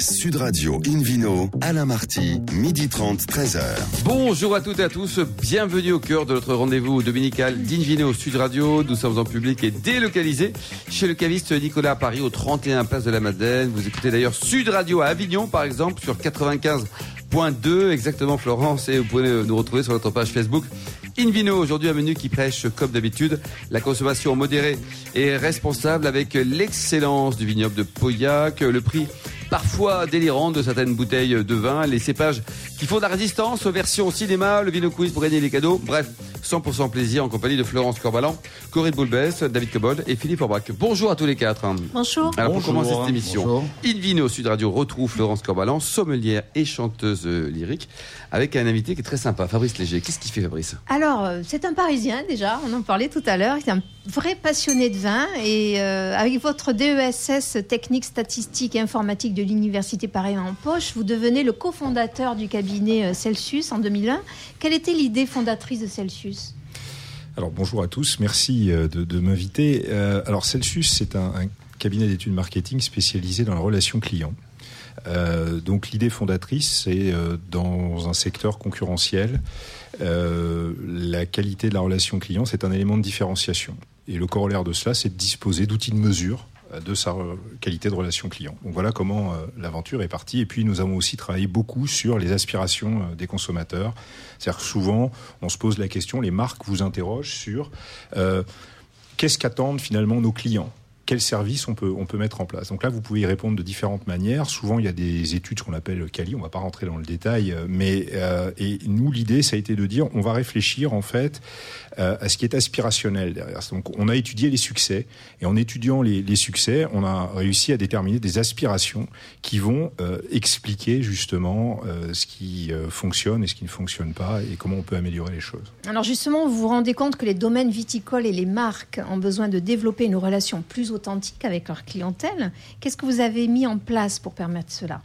Sud Radio Invino, Alain Marty, midi 30, 13h. Bonjour à toutes et à tous, bienvenue au cœur de notre rendez-vous dominical d'Invino Sud Radio. Nous sommes en public et délocalisés chez le caviste Nicolas à Paris, au 31 Place de la Madeleine. Vous écoutez d'ailleurs Sud Radio à Avignon, par exemple, sur 95.2, exactement Florence, et vous pouvez nous retrouver sur notre page Facebook Invino, aujourd'hui un menu qui prêche, comme d'habitude, la consommation modérée et responsable avec l'excellence du vignoble de Pauillac, le prix parfois délirant de certaines bouteilles de vin, les cépages qui font de la résistance aux versions cinéma, le vino quiz pour gagner les cadeaux. Bref, 100% plaisir en compagnie de Florence Corbalan, Corinne Boulbès, David Cobold et Philippe Orbach. Bonjour à tous les quatre. Bonjour. Alors pour commencer cette émission, Invino Sud Radio retrouve Florence Corbalan, sommelière et chanteuse lyrique, avec un invité qui est très sympa, Fabrice Léger. Qu'est-ce qu'il fait Fabrice? Alors, euh, c'est un Parisien déjà, on en parlait tout à l'heure. Il est un vrai passionné de vin et euh, avec votre DESS technique statistique et informatique de l'Université Paris en poche, vous devenez le cofondateur du cabinet euh, Celsius en 2001. Quelle était l'idée fondatrice de Celsius? Alors bonjour à tous, merci euh, de, m'inviter. Euh, alors Celsius, c'est un, cabinet d'études marketing spécialisé dans la relation client. Euh, donc l'idée fondatrice, c'est dans un secteur concurrentiel, la qualité de la relation client, c'est un élément de différenciation. Et le corollaire de cela, c'est de disposer d'outils de mesure de sa qualité de relation client. Donc voilà comment euh, l'aventure est partie. Et puis nous avons aussi travaillé beaucoup sur les aspirations euh, des consommateurs. C'est-à-dire souvent, on se pose la question, les marques vous interrogent sur euh, qu'est-ce qu'attendent finalement nos clients? Quels services on peut, on peut mettre en place. Donc là, vous pouvez y répondre de différentes manières. Souvent, il y a des études qu'on appelle Cali. On va pas rentrer dans le détail, mais euh, et nous, l'idée, ça a été de dire, on va réfléchir en fait euh, à ce qui est aspirationnel derrière. Donc, on a étudié les succès et en étudiant les, succès, on a réussi à déterminer des aspirations qui vont euh, expliquer justement ce qui fonctionne et ce qui ne fonctionne pas et comment on peut améliorer les choses. Alors justement, vous vous rendez compte que les domaines viticoles et les marques ont besoin de développer une relation plus authentique avec leur clientèle. Qu'est-ce que vous avez mis en place pour permettre cela?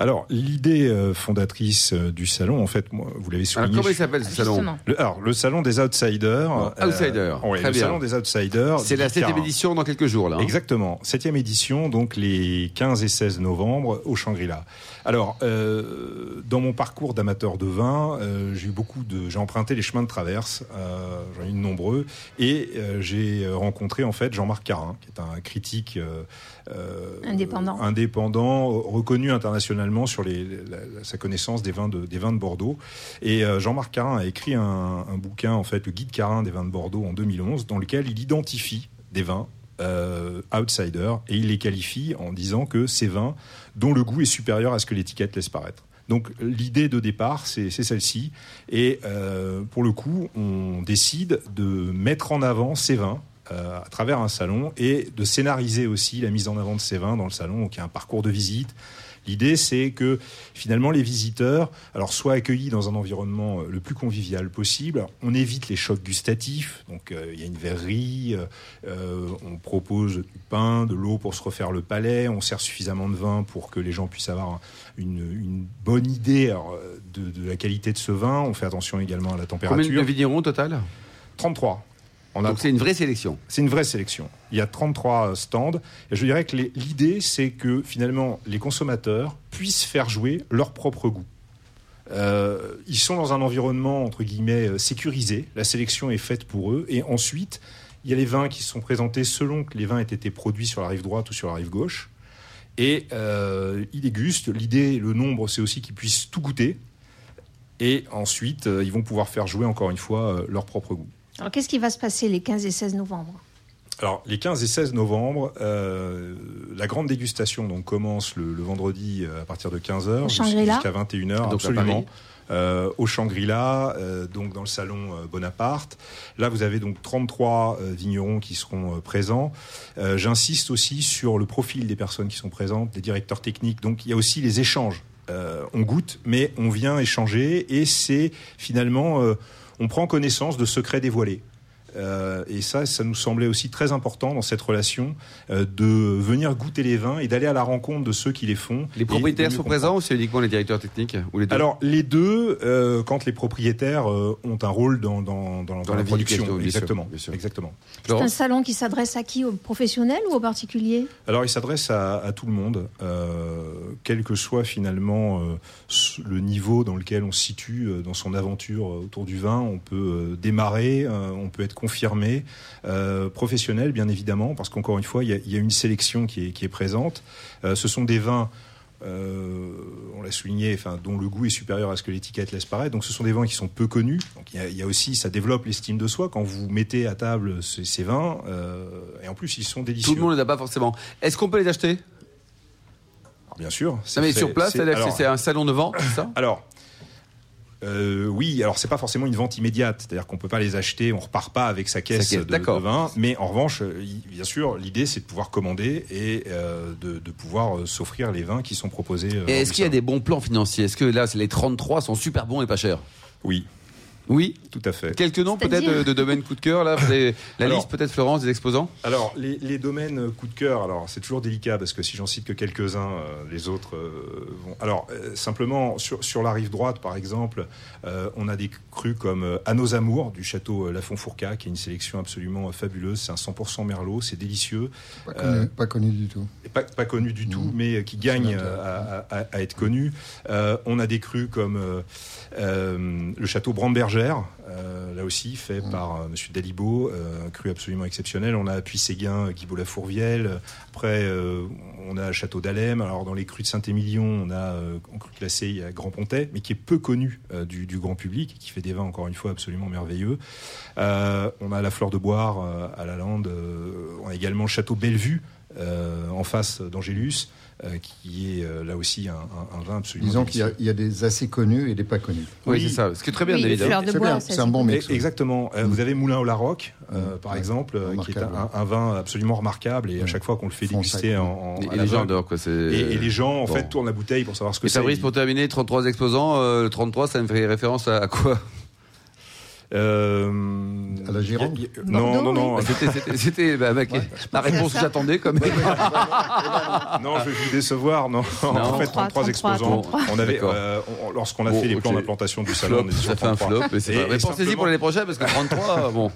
Alors, l'idée euh, fondatrice euh, du salon, en fait, moi, vous l'avez Alors souligné. comment il s'appelle ce salon Justement. Le, alors, le salon des outsiders. Oh, outsiders, oui, très le bien. salon des outsiders. C'est la septième édition dans quelques jours là. hein. Exactement. Septième édition, donc les 15 et 16 novembre au Shangri-La. Alors, euh, dans mon parcours d'amateur de vin, euh, j'ai eu beaucoup de, j'ai emprunté les chemins de traverse, euh, j'en ai eu de nombreux, et euh, j'ai euh, rencontré en fait Jean-Marc Carin, qui est un critique euh, euh, Indépendant. indépendant, reconnu internationalement sur sa connaissance des vins de, Bordeaux. Et euh, Jean-Marc Carin a écrit un, bouquin, en fait, le guide Carin des vins de Bordeaux en 2011, dans lequel il identifie des vins euh, outsiders et il les qualifie en disant que ces vins dont le goût est supérieur à ce que l'étiquette laisse paraître. Donc l'idée de départ, c'est c'est celle-ci. Et euh, pour le coup, on décide de mettre en avant ces vins euh, à travers un salon et de scénariser aussi la mise en avant de ces vins dans le salon. Donc il y a un parcours de visite. L'idée, c'est que finalement les visiteurs, alors soient accueillis dans un environnement euh, le plus convivial possible. On évite les chocs gustatifs. Donc euh, il y a une verrerie, euh, on propose du pain, de l'eau pour se refaire le palais, on sert suffisamment de vin pour que les gens puissent avoir un- une, une bonne idée alors, de, de la qualité de ce vin. On fait attention également à la Combien température. de vignerons au total? 33. On a Donc c'est une vraie sélection. c'est une vraie sélection. Il y a 33 stands. Et je dirais que l'idée, c'est que finalement, les consommateurs puissent faire jouer leur propre goût. Euh, ils sont dans un environnement, entre guillemets, euh, sécurisé. La sélection est faite pour eux. Et ensuite, il y a les vins qui sont présentés selon que les vins aient été produits sur la rive droite ou sur la rive gauche. Et euh, ils dégustent. L'idée, le nombre, c'est aussi qu'ils puissent tout goûter. Et ensuite, euh, ils vont pouvoir faire jouer, encore une fois, euh, leur propre goût. Alors qu'est-ce qui va se passer les 15 et 16 novembre? Alors, les 15 et 16 novembre, euh, la grande dégustation donc, commence le, le vendredi euh, à partir de 15h Au Shangri-La jusqu'à 21h, Donc, à absolument. Euh, au Shangri-La, euh, donc dans le salon euh, Bonaparte. Là, vous avez donc 33 euh, vignerons qui seront euh, présents. Euh, J'insiste aussi sur le profil des personnes qui sont présentes, des directeurs techniques. Donc, il y a aussi les échanges. Euh, on goûte, mais on vient échanger et c'est finalement, euh, on prend connaissance de secrets dévoilés. Euh, et ça, ça nous semblait aussi très important dans cette relation euh, de venir goûter les vins et d'aller à la rencontre de ceux qui les font. Les propriétaires sont présents ou c'est uniquement les directeurs techniques ou les deux Alors les deux, euh, quand les propriétaires ont un rôle dans, dans, dans, dans la, production. Exactement. Sûr, bien sûr. exactement. C'est un salon qui s'adresse à qui Aux professionnels ou aux particuliers? Alors il s'adresse à, à, tout le monde, quel que soit finalement le niveau dans lequel on se situe dans son aventure autour du vin. On peut démarrer, on peut être confirmé, euh, professionnel bien évidemment, parce qu'encore une fois, il y, a, une sélection qui est, qui est présente. Euh, ce sont des vins euh, on l'a souligné, enfin, dont le goût est supérieur à ce que l'étiquette laisse paraître. Donc, ce sont des vins qui sont peu connus. Donc, il y, a, aussi, ça développe l'estime de soi quand vous mettez à table ces, vins. et en plus, ils sont délicieux. Tout le monde les a pas forcément. Est-ce qu'on peut les acheter? Bien sûr. mais sur place, c'est un salon de vente, c'est ça? Alors, euh, oui, alors c'est pas forcément une vente immédiate, c'est-à-dire qu'on peut pas les acheter, on repart pas avec sa caisse, de, vin, mais en revanche, euh, bien sûr, l'idée c'est de pouvoir commander et euh, de, pouvoir s'offrir les vins qui sont proposés. et est-ce qu'il y a des bons plans financiers? Est-ce que là, les 33 sont super bons et pas chers? Oui. Oui, tout à fait. Quelques noms peut-être de, domaines coup de cœur là, la liste peut-être Florence des exposants. Alors les, domaines coup de cœur, alors c'est toujours délicat parce que si j'en cite que quelques-uns, euh, les autres euh, vont. Alors euh, simplement sur, sur la rive droite par exemple, on a des crus comme À nos amours du château Lafont Fourca qui est une sélection absolument fabuleuse. C'est un 100% merlot, c'est délicieux. Pas connu, du tout. Pas, pas connu du tout, mais qui gagne à, à, être connu. on a des crus comme le château Brandberger euh, là aussi fait mm. par euh, Monsieur Dalibo, euh, un cru absolument exceptionnel. On a appuyé Séguin, Guy la Fourvielle. Après, on a Château d'Alem. Alors dans les crus de Saint-Émilion, on a en cru classé, il y a Grand Pontet, mais qui est peu connu du, grand public, qui fait des vins encore une fois absolument merveilleux. on a la Fleur de Boire à la Lande. on a également Château Bellevue en face d'Angélus. Euh, qui est euh, là aussi un, vin absolument. Disons qu'il y, a des assez connus et des pas connus. Oui, c'est ça. Ce qui est très bien, oui, C'est un bon mix. Exactement. Euh, vous avez Moulin au Larocque, par exemple, qui est un, vin absolument remarquable et à chaque fois qu'on le fait déguster en, et, les gens quoi. Et, les gens en fait tournent la bouteille pour savoir ce que c'est. Fabrice, pour terminer, 33 exposants. le 33, ça me fait référence à quoi? Euh, à la Gironde Non, non, non. C'était bah, la réponse que j'attendais. Comme... non, je vais vous décevoir. Non, en fait, 33 exposants. On avait, euh, lorsqu'on a fait les plans d'implantation du salon, on ça fait un flop. Mais, pensez-y pour l'année prochaine, parce que 33, bon.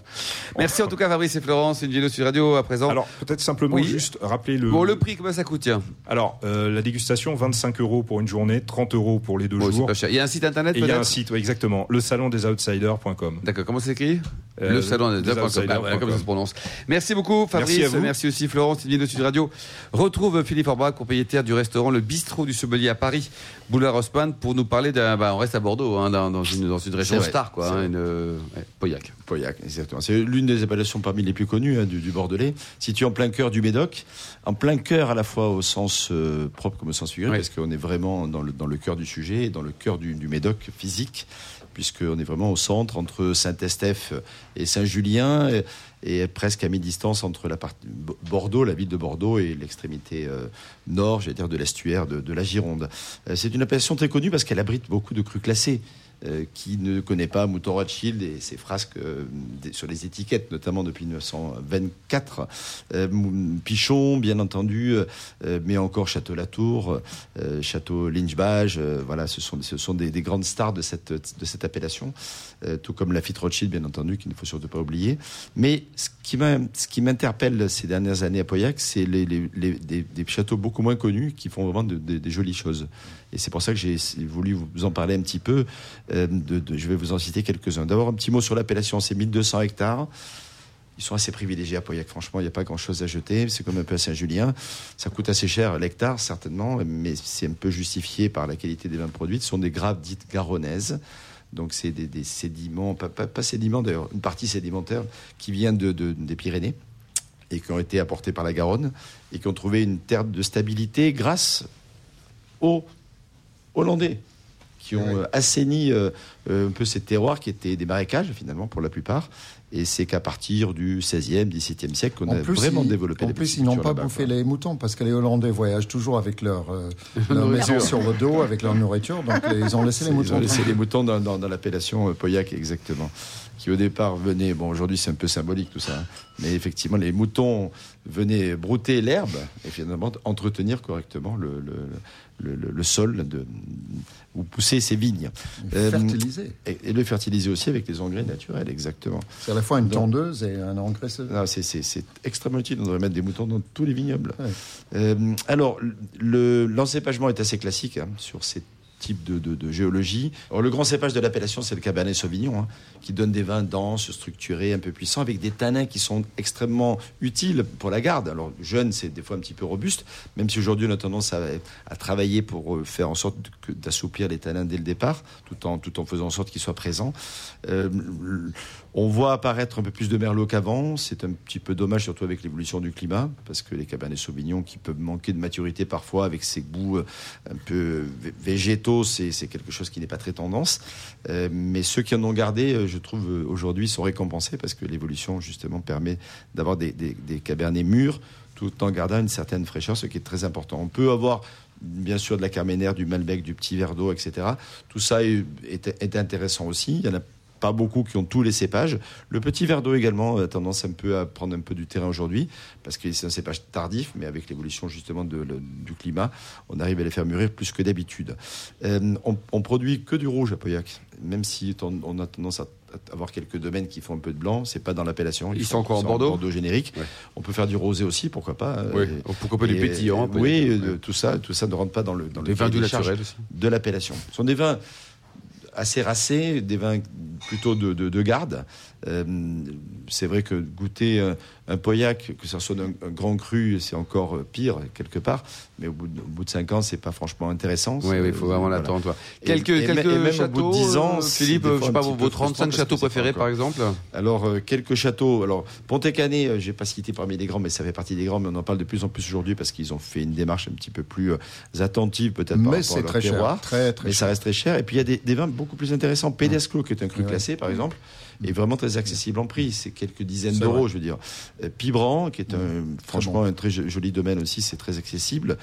Merci en tout cas, Fabrice et Florence. Une vidéo sur radio à présent. Alors, peut-être simplement juste rappeler le. Bon, le prix, comment ça coûte, tiens Alors, euh, la dégustation, 25 euros pour une journée, 30 euros pour les deux jours. Il y a un site internet, Il y a un site, exactement. Le salon des outsiders.com. D'accord, comment c'est écrit euh, Le salon des comme ça se prononce. Merci beaucoup Fabrice, merci, aussi Florence, de Sud Radio. Retrouve Philippe Orbach, propriétaire du restaurant Le Bistrot du Sommelier à Paris, boulevard Haussmann, pour nous parler d'un... Bah, on reste à Bordeaux, hein, dans, une, dans une région star, quoi. Hein, une, euh, Pauillac. Pauillac, exactement. C'est l'une des appellations parmi les plus connues hein, du, Bordelais, située en plein cœur du Médoc, en plein cœur à la fois au sens euh, propre comme au sens figuré, parce qu'on est vraiment dans le, dans le cœur du sujet, dans le cœur du, du Médoc physique puisqu'on est vraiment au centre entre Saint-Estèphe et Saint-Julien, et, presque à mi-distance entre la Bordeaux, la ville de Bordeaux, et l'extrémité euh, nord, j'allais dire, de l'estuaire de, la Gironde. Euh, c'est une appellation très connue parce qu'elle abrite beaucoup de crus classés. Euh, qui ne connaît pas Mouton Rothschild et ses frasques euh, sur les étiquettes, notamment depuis 1924. Euh, Pichon, bien entendu, mais encore Château Latour, Château Lynchbage, voilà, ce sont, ce sont des, grandes stars de cette, de cette appellation, tout comme Lafitte Rothschild, bien entendu, qu'il ne faut surtout pas oublier. Mais ce qui m'interpelle ces dernières années à Pauillac, c'est les, des, châteaux beaucoup moins connus qui font vraiment des jolies choses. Et c'est pour ça que j'ai voulu vous en parler un petit peu. Euh, je vais vous en citer quelques-uns. D'abord, un petit mot sur l'appellation. C'est 1200 hectares. Ils sont assez privilégiés à Pauillac. Franchement, il n'y a pas grand-chose à jeter. C'est comme un peu à Saint-Julien. Ça coûte assez cher l'hectare, certainement, mais c'est un peu justifié par la qualité des vins produits. Ce sont des graves dites garonnaises. Donc, c'est des, sédiments, pas, sédiments d'ailleurs, une partie sédimentaire qui vient de, des Pyrénées et qui ont été apportés par la Garonne et qui ont trouvé une terre de stabilité grâce aux Hollandais qui ont euh, assaini euh, euh, un peu ces terroirs qui étaient des marécages finalement pour la plupart Et c'est qu'à partir du 16e, 17e siècle qu'on a vraiment développé en les plus, ils n'ont pas bouffé les moutons parce que les Hollandais voyagent toujours avec leur, euh, leur maison sur le dos, avec leur nourriture. Donc, ils ont laissé les moutons. Ils ont laissé les moutons dans, dans, dans l'appellation euh, Pauillac, exactement qui au départ venaient, bon aujourd'hui c'est un peu symbolique tout ça, hein, mais effectivement les moutons venaient brouter l'herbe et finalement entretenir correctement le, le, le, sol de, où pousser ces vignes. Euh, fertiliser. et, le fertiliser aussi avec des engrais naturels, exactement. C'est fois une tondeuse et un engrais. C'est extrêmement utile, on devrait mettre des moutons dans tous les vignobles. Euh, alors, l'encépagement est assez classique hein, sur ces type de, géologie. Alors, le grand cépage de l'appellation, c'est le Cabernet Sauvignon, hein, qui donne des vins denses, structurés, un peu puissants, avec des tanins qui sont extrêmement utiles pour la garde. Alors, jeune, c'est des fois un petit peu robuste, même si aujourd'hui, on a tendance à, travailler pour euh, faire en sorte d'assouplir les tanins dès le départ, tout en, tout en faisant en sorte qu'ils soient présents. Euh, on voit apparaître un peu plus de merlot qu'avant. C'est un petit peu dommage, surtout avec l'évolution du climat, parce que les cabernets sauvignons qui peuvent manquer de maturité parfois avec ces goûts euh, un peu végétaux, c'est quelque chose qui n'est pas très tendance. Euh, mais ceux qui en ont gardé, euh, je trouve, aujourd'hui sont récompensés parce que l'évolution, justement, permet d'avoir des, cabernets mûrs tout en gardant une certaine fraîcheur, ce qui est très important. On peut avoir bien sûr de la carménère, du malbec, du petit verre d'eau, etc. Tout ça est, est, intéressant aussi. Il y en a pas beaucoup qui ont tous les cépages. Le petit verre d'eau également a tendance un peu à prendre un peu du terrain aujourd'hui, parce que c'est un cépage tardif, mais avec l'évolution justement de, du climat, on arrive à les faire mûrir plus que d'habitude. Euh, on, on, produit que du rouge à Pauillac, même si on, a tendance à avoir quelques domaines qui font un peu de blanc, c'est pas dans l'appellation. Ils, sont encore en Bordeaux? Bordeaux générique. On peut faire du rosé aussi, pourquoi pas. Oui. Pourquoi pas du pétillant Oui, tout ça, tout ça ne rentre pas dans le dans les vins du naturel aussi. de l'appellation. Ce sont des vins assez racés, des vins plutôt de, de, de garde. Euh, c'est vrai que goûter un, un Pauillac, que ça soit un, grand cru, c'est encore pire quelque part. Mais au bout de, au bout de 5 ans, c'est pas franchement intéressant. Oui, il faut vraiment l'attendre. Quelques, quelques même châteaux, au bout de 10 ans, euh, Philippe, je sais pas, vos 35 châteaux préférés, par exemple Alors, euh, quelques châteaux. Alors, Pontet-Canet, euh, j'ai pas cité parmi les grands, mais ça fait partie des grands, mais on en parle de plus en plus aujourd'hui parce qu'ils ont fait une démarche un petit peu plus attentive, peut-être par rapport à leur très terroir. Cher, très, très mais ça reste très cher. Et puis, il y a des, des vins beaucoup plus intéressants. Pédesclo, qui est un cru classé, par exemple est vraiment très accessible en prix. C'est quelques dizaines d'euros, je veux dire. Euh, Pibran, qui est un, franchement un très joli domaine aussi, c'est très accessible.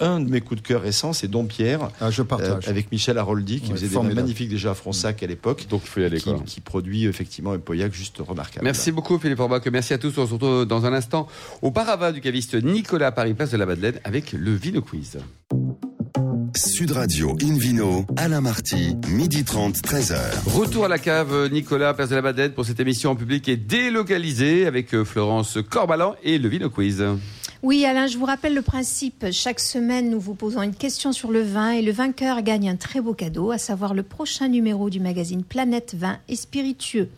Un, de mes coups de cœur récents, c'est Dompierre. Ah, je partage. Euh, avec Michel Haroldi, qui faisait des vins magnifiques déjà à Fronsac à l'époque. Donc il faut y aller, qui, qui, produit effectivement un Pauillac juste remarquable. Merci beaucoup, Philippe Orbach. Merci à tous. On se retrouve dans un instant au Parava du caviste Nicolas Paris, place de la Madeleine, avec le Vino Quiz. Sud Radio Invino, Alain Marty, midi 30, 13h. Retour à la cave, Nicolas, place de la Madeleine, pour cette émission en public et délocalisée avec euh, Florence Corbalan et le Vino Quiz. Oui, Alain, je vous rappelle le principe. Chaque semaine, nous vous posons une question sur le vin et le vainqueur gagne un très beau cadeau, à savoir le prochain numéro du magazine Planète Vin et Spiritueux.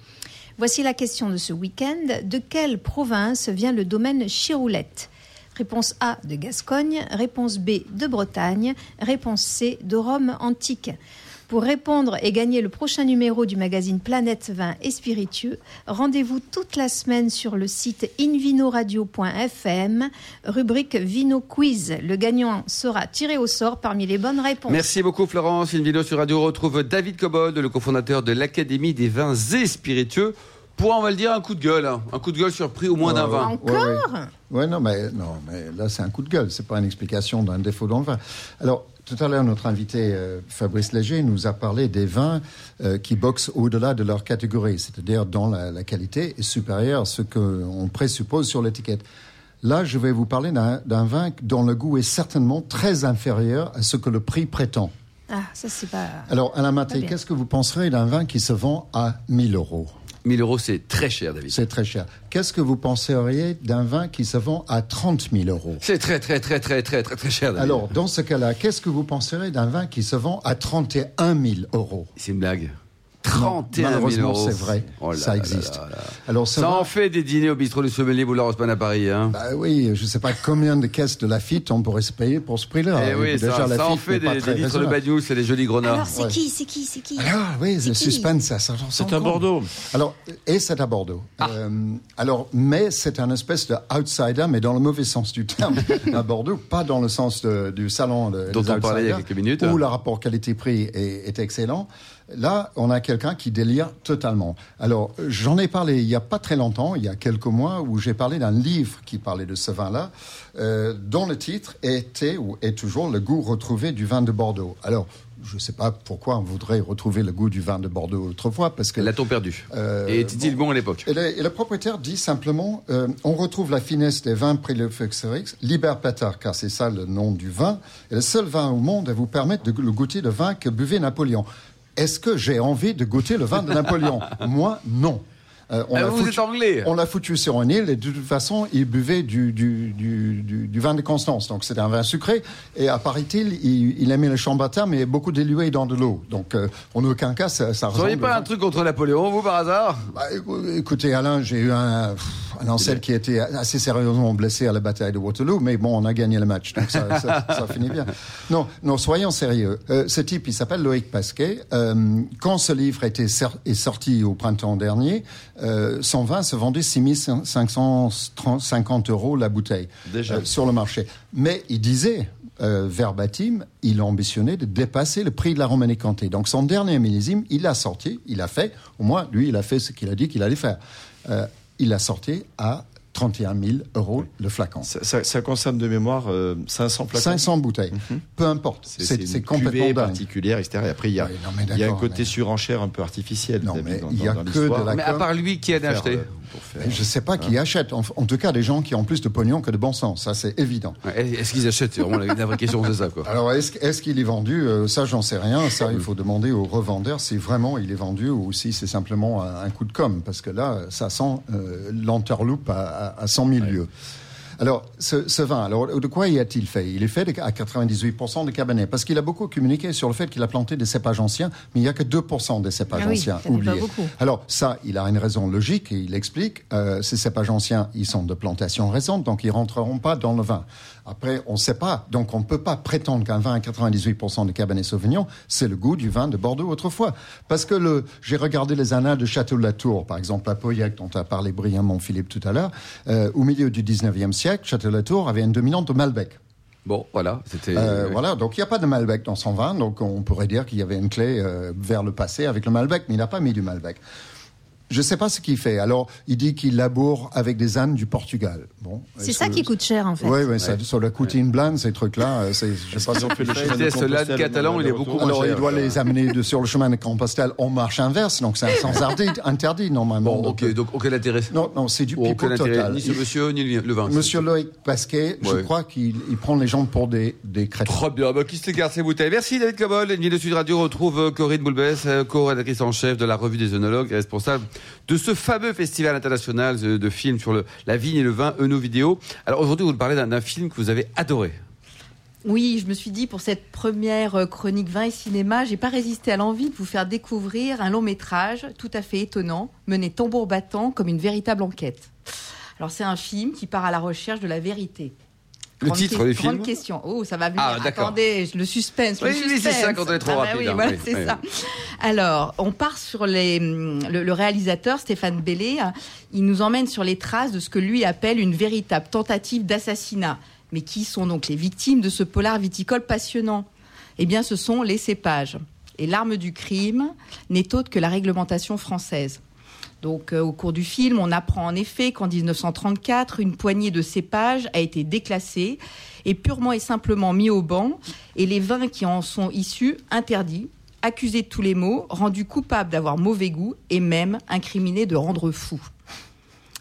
Voici la question de ce week-end. De quelle province vient le domaine Chiroulette? Réponse A de Gascogne, réponse B de Bretagne, réponse C de Rome antique. Pour répondre et gagner le prochain numéro du magazine Planète Vin et Spiritueux, rendez-vous toute la semaine sur le site invinoradio.fm, rubrique Vino Quiz. Le gagnant sera tiré au sort parmi les bonnes réponses. Merci beaucoup Florence. Invino sur Radio retrouve David Cobold, le cofondateur de l'Académie des vins et spiritueux pour, on va le dire, un coup de gueule. Hein. Un coup de gueule sur le prix au moins d'un vin. Encore Oui, non, mais, non, mais là, c'est un coup de gueule. C'est pas une explication d'un défaut dans le vin. Alors, tout à l'heure, notre invité euh, Fabrice Léger nous a parlé des vins euh, qui boxent au-delà de leur catégorie, c'est-à-dire dont la, qualité est supérieure à ce qu'on présuppose sur l'étiquette. Là, je vais vous parler d'un vin dont le goût est certainement très inférieur à ce que le prix prétend. Ah, ça, c'est pas. Alors, Alain Maté, qu'est-ce que vous penserez d'un vin qui se vend à 1000 euros? 1000 euros, c'est très cher, David. C'est très cher. Qu'est-ce que vous penseriez d'un vin qui se vend à 30 000 euros? C'est très, très, très, très, très, très, très cher, David. Alors, dans ce cas-là, qu'est-ce que vous penseriez d'un vin qui se vend à 31 000 euros? C'est une blague. 31 malheureusement, c'est vrai. Oh ça existe. Alors, ça, en fait des dîners au bistrot du sommelier Boulard Haussmann à Paris. Hein. Bah oui, je ne sais pas combien de caisses de Lafitte on pourrait se payer pour ce prix-là. Eh oui, Déjà, ça, ça en fait des, des litres de Bagnoul, c'est des jolis grenats. Alors, c'est qui, c'est qui, c'est qui Alors, oui, le suspense, ça, ça C'est à Bordeaux. Alors, et c'est à Bordeaux. Ah. Euh, alors, mais c'est un espèce de outsider, mais dans le mauvais sens du terme, à Bordeaux, pas dans le sens du salon de, dont on parlait il y a quelques minutes. Où le rapport qualité-prix est, est excellent. Là, on a quelqu'un qui délire totalement. Alors, j'en ai parlé il n'y a pas très longtemps, il y a quelques mois, où j'ai parlé d'un livre qui parlait de ce vin-là, euh, dont le titre était ou est toujours Le goût retrouvé du vin de Bordeaux. Alors, je ne sais pas pourquoi on voudrait retrouver le goût du vin de Bordeaux autrefois, parce que L'a-t-on perdu Euh, Et était-il bon à l'époque? Et le, et le propriétaire dit simplement, euh, on retrouve la finesse des vins Prélefexerix, Liberpeter, car c'est ça le nom du vin, et le seul vin au monde à vous permettre de le goûter le vin que buvait Napoléon. Est-ce que j'ai envie de goûter le vin de Napoléon Moi, non. Euh, on Ah, l'a vous foutu- êtes anglais on l'a foutu sur une île et de toute façon, il buvait du, du, du, du, du vin de Constance. Donc c'était un vin sucré. Et apparaît-il, il, il aimait le chambertin, mais beaucoup dilué dans de l'eau. Donc euh, en aucun cas, ça, ça Vous n'auriez pas un truc contre Napoléon, vous, par hasard? Bah, écou- écoutez, Alain, j'ai eu un, un ancêtre qui était assez sérieusement blessé à la bataille de Waterloo, mais bon, on a gagné le match, donc ça, ça, ça finit bien. Non, non, soyons sérieux. Euh, ce type, il s'appelle Loïc Pasquet. Euh, quand ce livre ser- est sorti au printemps dernier, euh, son vin se vendait 6 550 euros la bouteille Déjà. euh, sur le marché. Mais il disait, verbatim, il ambitionnait de dépasser le prix de la Romanée Cantée. Donc son dernier millésime, il l'a sorti, il a fait, au moins lui, il a fait ce qu'il a dit qu'il allait faire. Euh, il l'a sorti à 31 000 euros le flacon. Ça, ça- ça concerne de mémoire euh, 500 flacons. 500 bouteilles, peu importe, C'est complètement cuvée dingue. particulière, etc. Et après, il y a, Oui, non, mais il y a un côté mais- surenchère un peu artificiel. Non, mais dans- il y a dans que de la- Mais à part lui, qui en a Faire, acheté euh, pour faire- Je ne sais pas qui achète, en, en tout cas des gens qui ont plus de pognon que de bon sens, ça c'est évident. Ouais, Est-ce qu'ils achètent? C'est vraiment la, vraie question, c'est ça, quoi. Alors, est-ce qu'il est vendu? Euh, Ça, j'en sais rien. Ça, il faut demander aux revendeurs si vraiment il est vendu ou si c'est simplement un, un coup de com. Parce que là, ça sent euh, l'enterloupe à, à, à 100 000 lieues. Alors, ce, ce vin, alors, de quoi y a-t-il fait? Il est fait de- à 98% de cabernet. Parce qu'il a beaucoup communiqué sur le fait qu'il a planté des cépages anciens, mais il n'y a que 2% des cépages Ah oui, anciens. ça n'est pas oubliés. beaucoup. Alors ça, il a une raison logique et il explique. Euh, ces cépages anciens, ils sont de plantation récente, donc ils rentreront pas dans le vin. Après, on ne sait pas, donc on ne peut pas prétendre qu'un vin à 98% de Cabernet Sauvignon, c'est le goût du vin de Bordeaux autrefois. Parce que le, j'ai regardé les annales de Château-Latour, par exemple à Pauillac, dont a parlé brillamment Philippe tout à l'heure. Euh, au milieu du 19e siècle, Château-Latour avait une dominante de Malbec. Bon, voilà, c'était. Euh, Voilà, donc il n'y a pas de Malbec dans son vin, donc on pourrait dire qu'il y avait une clé euh, vers le passé avec le Malbec, mais il n'a pas mis du Malbec. Je ne sais pas ce qu'il fait. Alors, il dit qu'il laboure avec des ânes du Portugal. Bon, C'est ça qui coûte cher en fait. Oui, oui, ça, ça doit coûter une blinde, ces trucs-là. euh, c'est- Je sais pas Ils ont fait le chemin de Compostelle, Catalan, on il est beaucoup Alors, cher. il doit les amener de- sur le chemin de Compostelle en marche inverse, donc c'est un sens interdit, interdit normalement. Bon, ok, donc aucun intérêt. Non, non, c'est du pipeau intérêt, total. ni ce monsieur, ni le vin. Monsieur Loïc Pasquet, je Ouais. crois qu'il il prend les gens pour des, des crétins. Très bien, bah, qui se garde ses bouteilles? Merci David Cobol. Ligne de Sud Radio retrouve euh, Corinne Boulbès, euh, co-rédactrice en chef de la revue des œnologues et responsable de ce fameux festival international de, de films sur le, la vigne et le vin, Euno Vidéo. Alors aujourd'hui, vous nous parlez d'un d'un film que vous avez adoré. Oui, je me suis dit pour cette première euh, chronique vin et cinéma, j'ai pas résisté à l'envie de vous faire découvrir un long métrage tout à fait étonnant, mené tambour battant comme une véritable enquête. Alors c'est un film qui part à la recherche de la vérité. Le Grande titre du grande film question. Oh, ça va venir. Ah, d'accord. Attendez, le suspense. Oui, le oui, c'est suspense. ça quand on est trop Ah bah rapide, oui, hein, voilà, oui, c'est oui. ça. Alors, on part sur les, hum, le, le réalisateur Stéphane Bellé. Il nous emmène sur les traces de ce que lui appelle une véritable tentative d'assassinat. Mais qui sont donc les victimes de ce polar viticole passionnant? Eh bien, ce sont les cépages. Et l'arme du crime n'est autre que la réglementation française. Donc, euh, au cours du film, on apprend en effet qu'en 1934, une poignée de cépages a été déclassée et purement et simplement mis au banc, et les vins qui en sont issus interdits, accusés de tous les maux, rendus coupables d'avoir mauvais goût et même incriminés de rendre fou.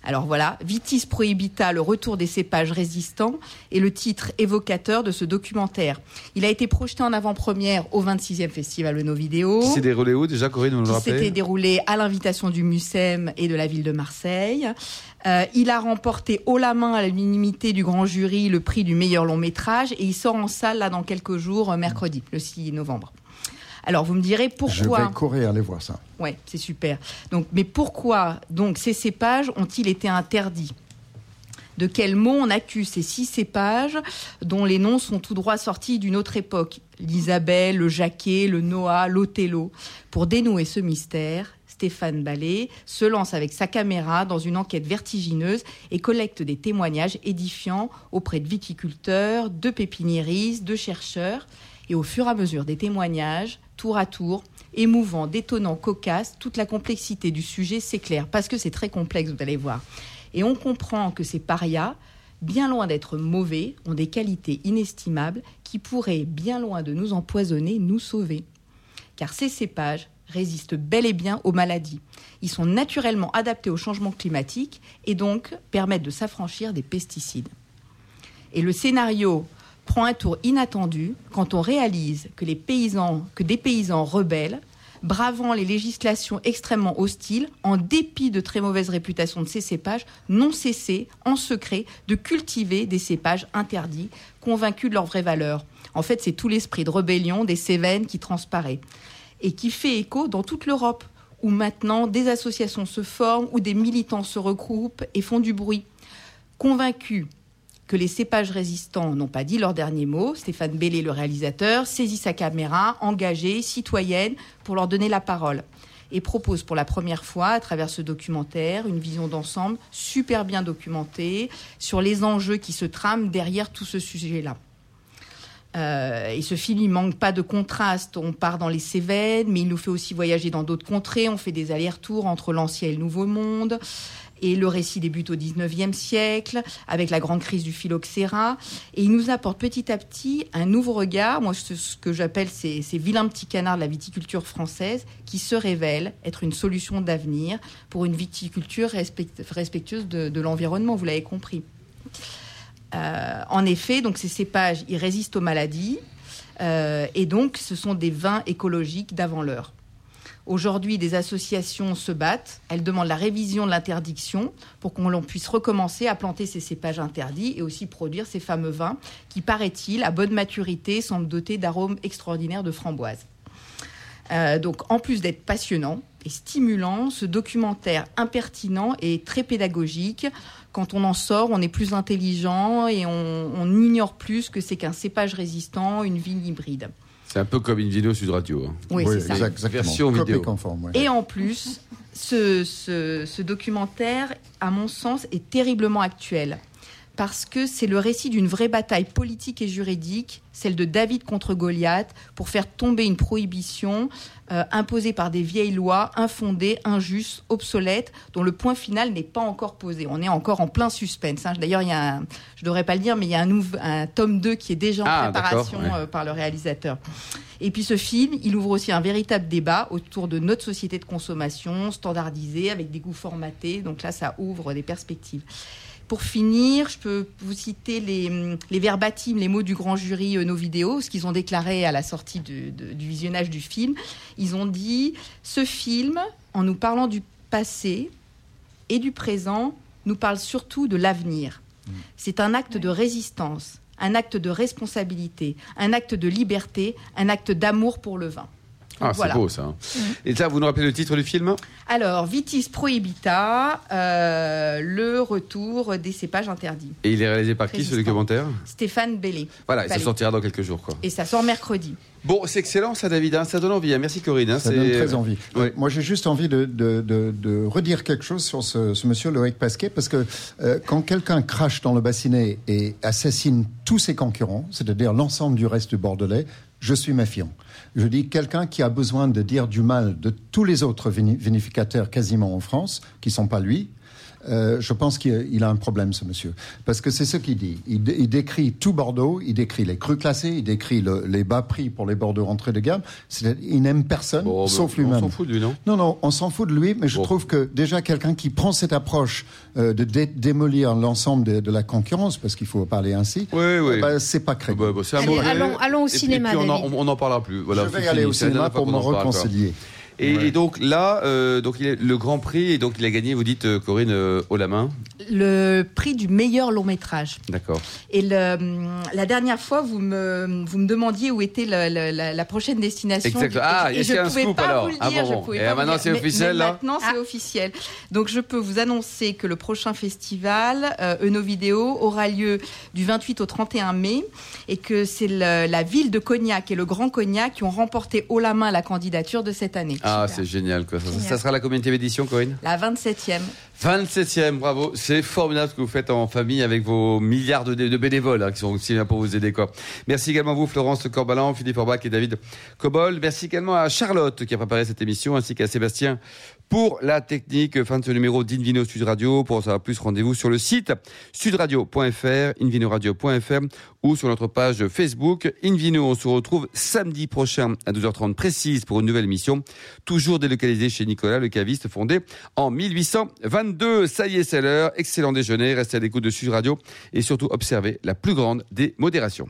Alors voilà, Vitis Prohibita, le retour des cépages résistants, est le titre évocateur de ce documentaire. Il a été projeté en avant-première au 26e Festival de nos vidéos Qui s'est déroulé où déjà, Corinne, nous le s'était déroulé à l'invitation du MUSEM et de la ville de Marseille. Euh, il a remporté haut la main à l'unanimité du grand jury le prix du meilleur long métrage et il sort en salle là dans quelques jours, euh, mercredi, le 6 novembre. Alors vous me direz Je pourquoi vais courir aller voir ça. Ouais, c'est super. Donc, mais pourquoi donc ces cépages ont-ils été interdits? De quels mots on accuse ces six cépages dont les noms sont tout droit sortis d'une autre époque? L'Isabelle, le Jacquet, le Noah, l'Othello. Pour dénouer ce mystère, Stéphane Ballet se lance avec sa caméra dans une enquête vertigineuse et collecte des témoignages édifiants auprès de viticulteurs, de pépiniéristes, de chercheurs. Et au fur et à mesure des témoignages, tour à tour, émouvant, détonnant, cocasse, toute la complexité du sujet s'éclaire, parce que c'est très complexe, vous allez voir. Et on comprend que ces parias, bien loin d'être mauvais, ont des qualités inestimables qui pourraient, bien loin de nous empoisonner, nous sauver. Car ces cépages résistent bel et bien aux maladies. Ils sont naturellement adaptés au changement climatique et donc permettent de s'affranchir des pesticides. Et le scénario prend un tour inattendu quand on réalise que que des paysans rebelles, bravant les législations extrêmement hostiles, en dépit de très mauvaise réputation de ces cépages, n'ont cessé, en secret, de cultiver des cépages interdits, convaincus de leur vraie valeur. En fait, c'est tout l'esprit de rébellion des Cévennes qui transparaît et qui fait écho dans toute l'Europe, où maintenant des associations se forment, où des militants se regroupent et font du bruit. Convaincus que les cépages résistants n'ont pas dit leur dernier mot, Stéphane Bellé, le réalisateur, saisit sa caméra, engagée, citoyenne, pour leur donner la parole. Et propose pour la première fois, à travers ce documentaire, une vision d'ensemble super bien documentée sur les enjeux qui se trament derrière tout ce sujet-là. Euh, et ce film, il manque pas de contraste. On part dans les Cévennes, mais il nous fait aussi voyager dans d'autres contrées. On fait des allers-retours entre l'ancien et le nouveau monde. Et le récit débute au 19e siècle, avec la grande crise du phylloxéra. Et il nous apporte petit à petit un nouveau regard, moi ce, que j'appelle ces, vilains petits canards de la viticulture française, qui se révèlent être une solution d'avenir pour une viticulture respectueuse de, l'environnement, vous l'avez compris. Euh, en effet, donc ces cépages, ils résistent aux maladies, euh, et donc ce sont des vins écologiques d'avant l'heure. Aujourd'hui, des associations se battent. Elles demandent la révision de l'interdiction pour qu'on puisse recommencer à planter ces cépages interdits et aussi produire ces fameux vins qui, paraît-il, à bonne maturité, semblent dotés d'arômes extraordinaires de framboise. Euh, donc, en plus d'être passionnant et stimulant, ce documentaire impertinent et très pédagogique. Quand on en sort, on est plus intelligent et on, on ignore plus que c'est qu'un cépage résistant, une vigne hybride. C'est un peu comme une vidéo Sud Radio. Hein. Oui, c'est ça. Exactement. Version vidéo. Conforme, Et en plus, ce, ce, documentaire, à mon sens, est terriblement actuel. Parce que c'est le récit d'une vraie bataille politique et juridique, celle de David contre Goliath, pour faire tomber une prohibition euh, imposée par des vieilles lois infondées, injustes, obsolètes, dont le point final n'est pas encore posé. On est encore en plein suspense. Hein. D'ailleurs, il y a, un, je devrais pas le dire, mais il y a un, un tome 2 qui est déjà en ah, préparation euh, par le réalisateur. Et puis ce film, il ouvre aussi un véritable débat autour de notre société de consommation standardisée, avec des goûts formatés. Donc là, ça ouvre des perspectives. Pour finir, je peux vous citer les, les verbatims, les mots du grand jury euh, Nos Vidéos, ce qu'ils ont déclaré à la sortie du visionnage du film. Ils ont dit Ce film, en nous parlant du passé et du présent, nous parle surtout de l'avenir. Mm. C'est un acte de résistance, un acte de responsabilité, un acte de liberté, un acte d'amour pour le vin. Ah, c'est beau ça. Et ça, vous nous rappelez le titre du film? Alors, Vitis Prohibita, euh, le retour des cépages interdits. Et il est réalisé par qui ce documentaire? Stéphane Bellé. Voilà, et ça sortira dans quelques jours. Quoi. Et ça sort mercredi. Bon, c'est excellent ça, David. Hein. ça donne envie. Hein. Merci, Corinne. Hein. Ça donne très envie. Moi, j'ai juste envie de, de, de, redire quelque chose sur ce, ce monsieur Loïc Pasquet, parce que euh, quand quelqu'un crache dans le bassinet et assassine tous ses concurrents, c'est-à-dire l'ensemble du reste du Bordelais, je suis méfiant. Je dis quelqu'un qui a besoin de dire du mal de tous les autres vinificateurs quasiment en France, qui ne sont pas lui, euh, je pense qu'il a un problème, ce monsieur. Parce que c'est ce qu'il dit. Il, décrit tout Bordeaux, il décrit les crus classés, il décrit les bas prix pour les Bordeaux rentrés de gamme. Il n'aime personne, sauf lui-même. On s'en fout de lui, non? Non, non, on s'en fout de lui, mais je trouve que déjà quelqu'un qui prend cette approche euh, de démolir l'ensemble de, la concurrence, parce qu'il faut parler ainsi, oui, oui. Bah, c'est pas crédible. Bah, allons, allons, au cinéma. on n'en parlera plus. Voilà, je vais aller au cinéma pour me réconcilier. Et, donc là, euh, donc il le Grand Prix et donc il a gagné. Vous dites euh, Corinne euh, haut la main. Le prix du meilleur long métrage. D'accord. Et le, la dernière fois, vous me vous me demandiez où était la, la, la prochaine destination. Exactement. Ah, il y a un scoop alors. ah bon, bon. et maintenant c'est officiel là. Maintenant c'est ah. officiel. Donc je peux vous annoncer que le prochain festival euh, Eno Vidéo aura lieu du 28 au 31 mai et que c'est la ville de Cognac et le Grand Cognac qui ont remporté haut la main la candidature de cette année. Ah, c'est génial. Quoi. Ça, sera la combien édition, Corinne La 27e. 27e, bravo. C'est formidable ce que vous faites en famille avec vos milliards de, de bénévoles hein, qui sont aussi là pour vous aider. Quoi. Merci également à vous, Florence Corbalan, Philippe Orbach et David Cobol. Merci également à Charlotte qui a préparé cette émission, ainsi qu'à Sébastien pour la technique. Fin de ce numéro d'Invino Sud Radio. Pour en savoir plus, rendez-vous sur le site sudradio.fr, invinoradio.fr ou sur notre page Facebook. Invino, on se retrouve samedi prochain à 12h30 précise pour une nouvelle émission, toujours délocalisée chez Nicolas, le caviste fondé en 1822. Ça y est, c'est l'heure. Excellent déjeuner. Restez à l'écoute de Sud Radio et surtout observez la plus grande des modérations.